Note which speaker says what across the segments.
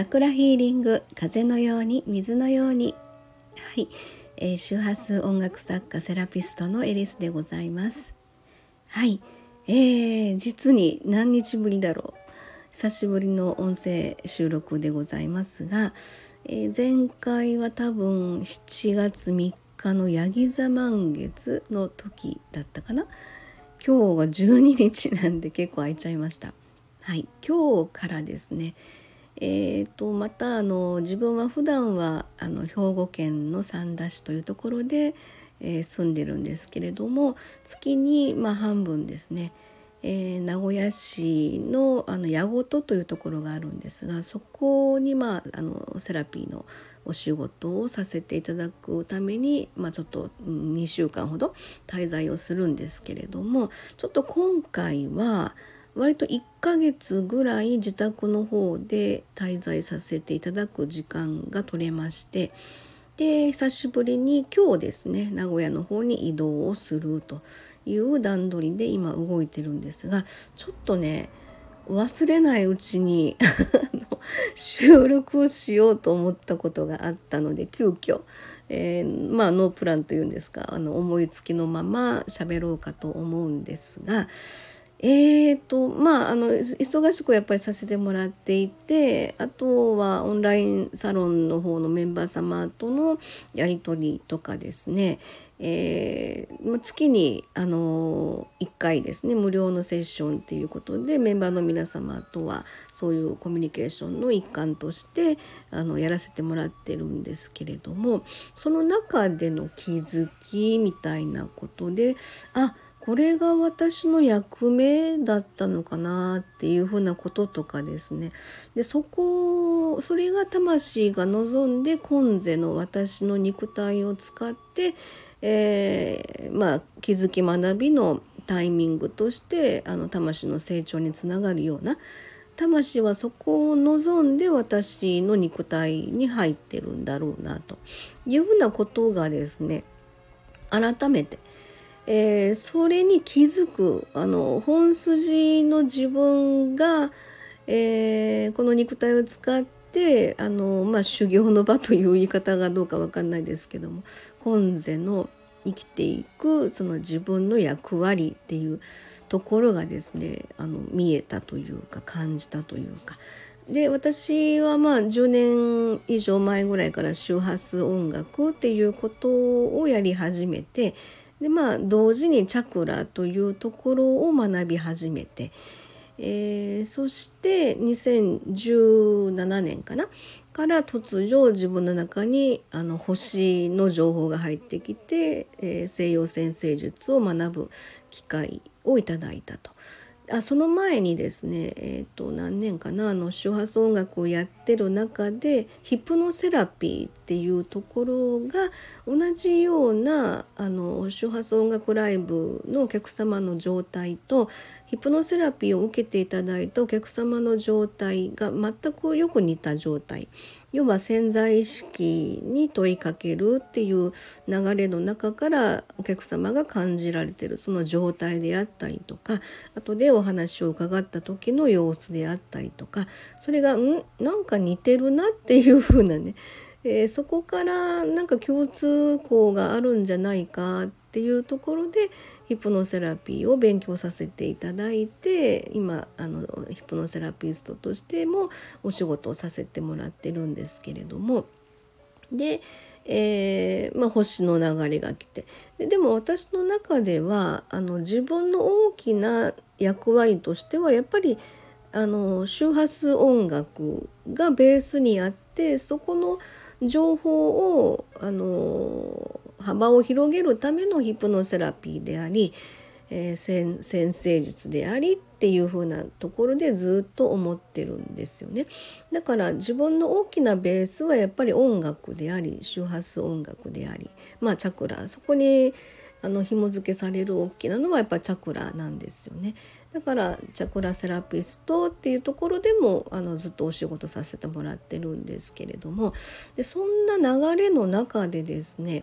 Speaker 1: チャクラヒーリング風のように水のように。はい、えー、周波数音楽作家セラピストのエリスでございます。はい、えー、実に何日ぶりだろう。久しぶりの音声収録でございますが、えー、前回は多分7月3日のヤギ座満月の時だったかな。今日が12日なんで結構空いちゃいました。はい。今日からですねえーと、またあの自分は普段はあの兵庫県の三田市というところで、えー、住んでるんですけれども月に、まあ、半分ですね、えー、名古屋市のあの矢事というところがあるんですがそこに、まあ、あのセラピーのお仕事をさせていただくために、まあ、ちょっと2週間ほど滞在をするんですけれどもちょっと今回は割と1ヶ月ぐらい自宅の方で滞在させていただく時間が取れましてで久しぶりに今日ですね名古屋の方に移動をするという段取りで今動いてるんですがちょっとね忘れないうちに 収録をしようと思ったことがあったので急遽、えー、まあノープランというんですかあの思いつきのまま喋ろうかと思うんですがえーとまああの忙しくやっぱりさせてもらっていてあとはオンラインサロンの方のメンバー様とのやり取りとかですね、えー、月にあの1回ですね無料のセッションっていうことでメンバーの皆様とはそういうコミュニケーションの一環としてあのやらせてもらってるんですけれどもその中での気づきみたいなことであこれが私の役目だったのかなっていうふうなこととかですね。でそこそれが魂が望んで今世の私の肉体を使って、えー、まあ、気づき学びのタイミングとしてあの魂の成長につながるような。魂はそこを望んで私の肉体に入ってるんだろうなというふうなことがですね改めてえー、それに気づくあの本筋の自分が、えー、この肉体を使ってあの、まあ、修行の場という言い方がどうか分かんないですけども今世の生きていくその自分の役割っていうところがですねあの見えたというか感じたというか。で私はまあ10年以上前ぐらいから周波数音楽っていうことをやり始めてでまあ同時にチャクラというところを学び始めて、えー、そして2017年かなから突如自分の中にあの星の情報が入ってきて、えー、西洋先生術を学ぶ機会をいただいたと。あその前にですね、えー、と何年かなあの周波数音楽をやってる中でヒプノセラピーっていうところが同じようなあの周波数音楽ライブのお客様の状態とヒプノセラピーを受けていただいたお客様の状態が全くよく似た状態。要は潜在意識に問いかけるっていう流れの中からお客様が感じられてるその状態であったりとか後でお話を伺った時の様子であったりとかそれがん？なんか似てるなっていう風なね、えー、そこからなんか共通項があるんじゃないかっていうところでヒプノセラピーを勉強させていただいて今あのヒプノセラピストとしてもお仕事をさせてもらってるんですけれども。で、えー、まあ、星の流れが来て。ででも私の中ではあの自分の大きな役割としてはやっぱりあの周波数音楽がベースにあってそこの情報をあの幅を広げるためのヒプノセラピーであり、えー、先生術でありっていう風なところでずっと思ってるんですよね。だから自分の大きなベースはやっぱり音楽であり周波数音楽でありまあチャクラそこにあの紐付けされる大きなのはやっぱチャクラなんですよね。だからチャクラセラピストっていうところでもあのずっとお仕事させてもらってるんですけれどもでそんな流れの中でですね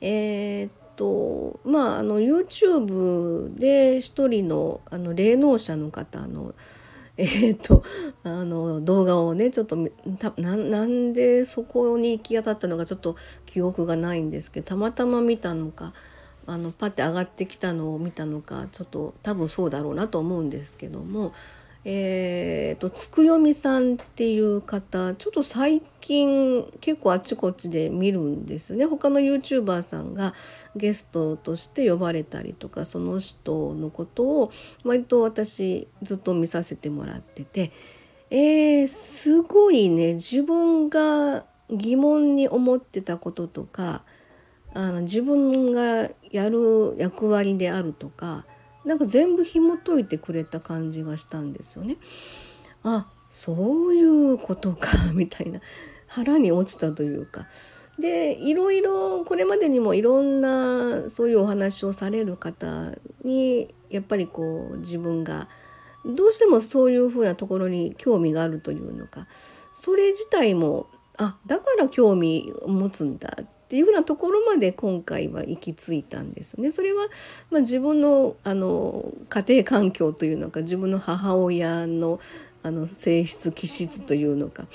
Speaker 1: えー、っとまああの YouTube で一人のあの霊能者の方の、えー、っとあの動画をねちょっとなんでそこに行き当たったのかちょっと記憶がないんですけどたまたま見たのかあのパッて上がってきたのを見たのかちょっと多分そうだろうなと思うんですけどもえーと、つくよみさんっていう方ちょっと最近結構あちこちで見るんですよね。他の YouTuber さんがゲストとして呼ばれたりとかその人のことを割と私ずっと見させてもらってて、えー、すごいね自分が疑問に思ってたこととかあの自分がやる役割であるとかなんか全部紐解いてくれた感じがしたんですよね。あそういうことかみたいな腹に落ちたというか。でいろいろこれまでにもいろんなそういうお話をされる方にやっぱりこう自分がどうしてもそういうふうなところに興味があるというのかそれ自体もあだから興味を持つんだっっていうふうなところまで今回は行き着いたんですね。それは、まあ、自分のあの家庭環境というのか自分の母親のあの性質気質というのか、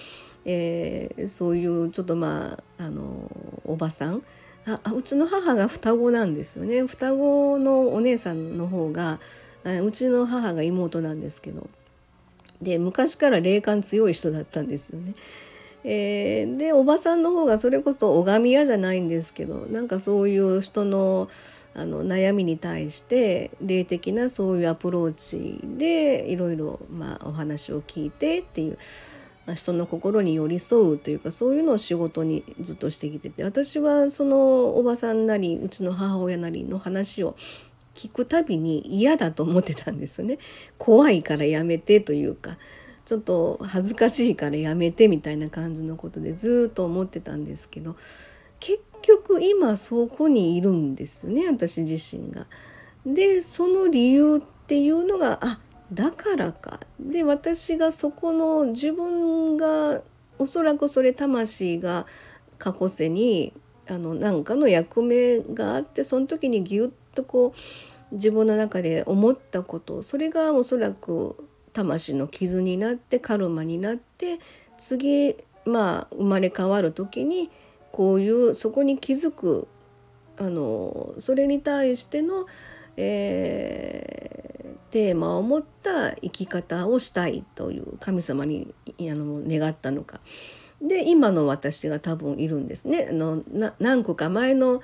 Speaker 1: えー、そういうちょっとまああのおばさんあうちの母が双子なんですよね双子のお姉さんの方がうちの母が妹なんですけどで昔から霊感強い人だったんですよね。えー、でおばさんの方がそれこそ拝み屋じゃないんですけどなんかそういう人のあの悩みに対して霊的なそういうアプローチでいろいろお話を聞いてっていう人の心に寄り添うというかそういうのを仕事にずっとしてきてて私はそのおばさんなりうちの母親なりの話を聞くたびに嫌だと思ってたんですよね。怖いからやめてというか。ちょっと恥ずかしいからやめてみたいな感じのことでずっと思ってたんですけど結局今そこにいるんですよね私自身が。でその理由っていうのがあだからか。で私がそこの自分がおそらくそれ魂が過去世にあの何かの役目があってその時にギュッとこう自分の中で思ったことそれがおそらく魂の傷になってカルマになって次まあ生まれ変わる時にこういうそこに気づくあのそれに対しての、えー、テーマを持った生き方をしたいという神様にあの願ったのか。で今の私が多分いるんですね。あの何個か前の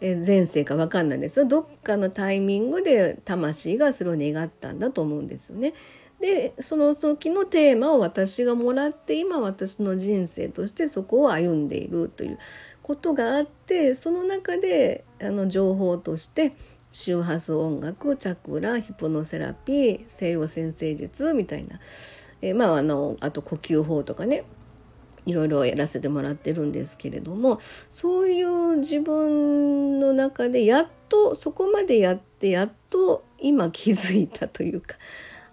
Speaker 1: 前世か分かんないですよどっかのタイミングで魂がそれを願ったんだと思うんですよね。でその時のテーマを私がもらって今私の人生としてそこを歩んでいるということがあってその中であの情報として周波数音楽チャクラヒプノセラピー西洋先生術みたいな、えまああのあと呼吸法とかねいろいろやらせてもらってるんですけれどもそういう自分の中でやっとそこまでやってやっと今気づいたというか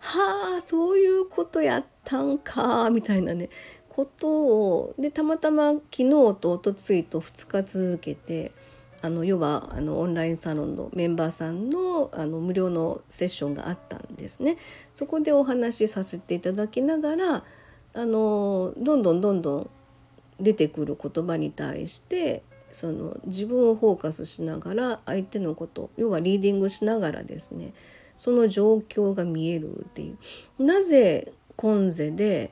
Speaker 1: はあそういうことやったんかみたいなねことをでたまたま昨日とおとついと2日続けてあの要はあのオンラインサロンのメンバーさんのあの無料のセッションがあったんですね。そこでお話しさせていただきながらあのどんどんどんどん出てくる言葉に対してその自分をフォーカスしながら相手のこと要はリーディングしながらですねその状況が見えるっていう。なぜ今世で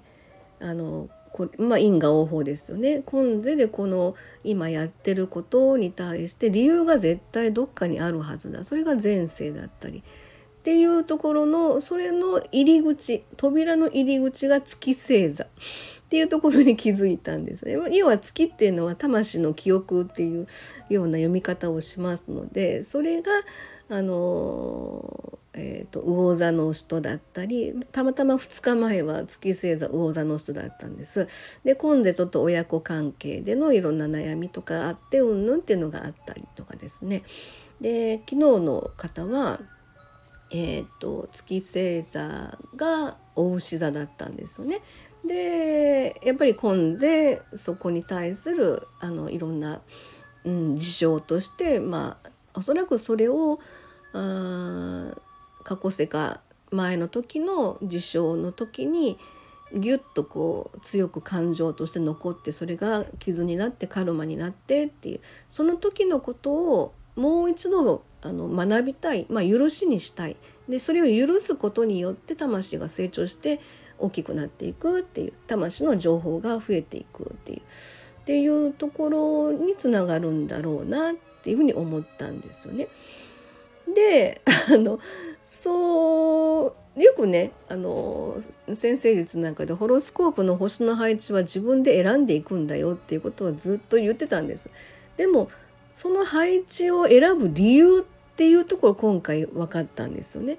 Speaker 1: あのこれまあ因果応報ですよね。今世でこの今やってることに対して理由が絶対どっかにあるはずだ。それが前世だったり。っていうところのそれの入り口扉の入り口が月星座。っていうところに気づいたんですね。要は月っていうのは魂の記憶っていうような読み方をしますのでそれがあのえーと、魚座の人だったりたまたま2日前は月星座魚座の人だったんです。で今度ちょっと親子関係でのいろんな悩みとかあってうんぬんっていうのがあったりとかですね。で昨日の方は、えーと、月星座がお牛座だったんですよね。でやっぱり今世そこに対するあのいろんな、うん、事情としてまあおそらくそれをあ過去世か前の時の事象の時にギュッとこう強く感情として残ってそれが傷になってカルマになってっていうその時のことをもう一度あの学びたい、まあ、許しにしたいでそれを許すことによって魂が成長して大きくなっていくっていう魂の情報が増えていくっていうっていうところにつながるんだろうなっていうふうに思ったんですよね。であのそうよくねあの先生術なんかでホロスコープの星の配置は自分で選んでいくんだよっていうことをずっと言ってたんです。でもその配置を選ぶ理由っていうところ今回分かったんですよね。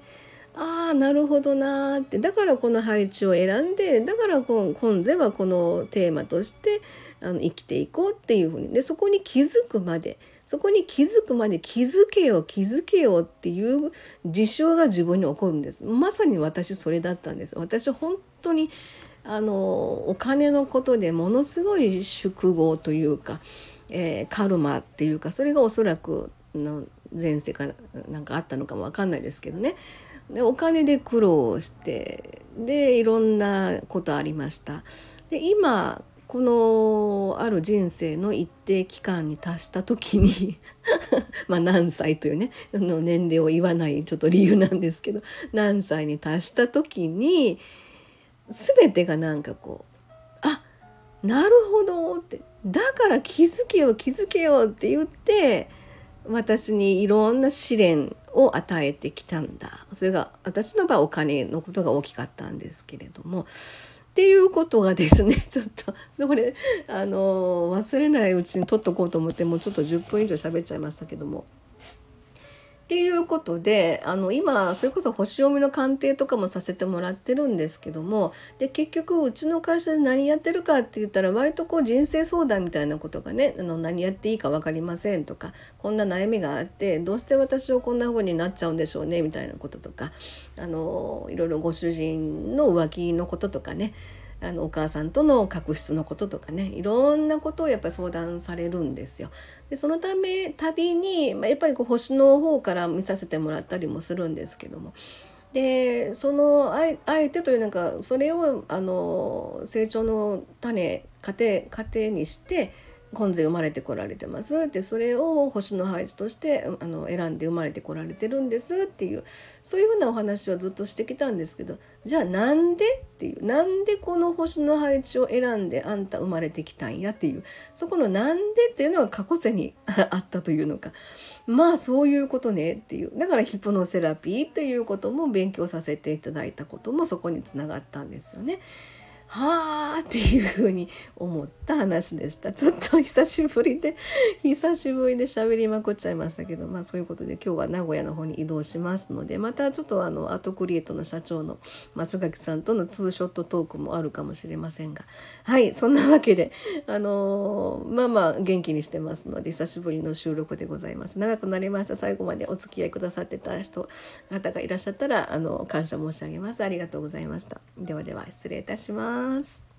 Speaker 1: ああなるほどなってだからこの配置を選んでだから今世はこのテーマとしてあの生きていこうっていうふうにでそこに気づくまでそこに気づくまで気づけよ気づけよっていう事象が自分に起こるんです。まさに私それだったんです。私本当にあのお金のことでものすごい宿業というか、えー、カルマっていうかそれがおそらくの前世かなんかあったのかも分かんないですけどね。でお金で苦労してでいろんなことありました。で今このある人生の一定期間に達した時に まあ何歳というねの年齢を言わないちょっと理由なんですけど何歳に達した時に全てがなんかこうあなるほどってだから気づけよ気づけよって言って私にいろんな試練を与えてきたんだ。それが私の場合お金のことが大きかったんですけれどもっていうことがですね ちょっとこれあの忘れないうちに取っとこうと思ってもうちょっと10分以上喋っちゃいましたけども。ていうことであの今それこそ星読みの鑑定とかもさせてもらってるんですけどもで結局うちの会社で何やってるかって言ったら割とこう人生相談みたいなことがねあの何やっていいか分かりませんとかこんな悩みがあってどうして私をこんな風になっちゃうんでしょうねみたいなこととかあのいろいろご主人の浮気のこととかねあのお母さんとの確執のこととかねいろんなことをやっぱり相談されるんですよ。でそのため旅に、まあ、やっぱりこう星の方から見させてもらったりもするんですけども。でその相手というなんかそれをあの成長の種家庭家庭にして今世生まれてこられてますってそれを星の配置としてあの選んで生まれてこられてるんですっていうそういうふうなお話をずっとしてきたんですけどじゃあなんでっていうなんでこの星の配置を選んであんた生まれてきたんやっていうそこのなんでっていうのが過去世に あったというのかまあそういうことねっていうだからヒプノセラピーということも勉強させていただいたこともそこにつながったんですよね。はあっていうふうに思った話でした。ちょっと久しぶりで久しぶりで喋りまくっちゃいましたけどまあそういうことで今日は名古屋の方に移動しますのでまたちょっとあのアートクリエイトの社長の松垣さんとのツーショットトークもあるかもしれませんがはいそんなわけであのー、まあまあ元気にしてますので久しぶりの収録でございます。長くなりました。最後までお付き合いくださってた人方がいらっしゃったらあの感謝申し上げます。ありがとうございました。ではでは失礼いたします。ます。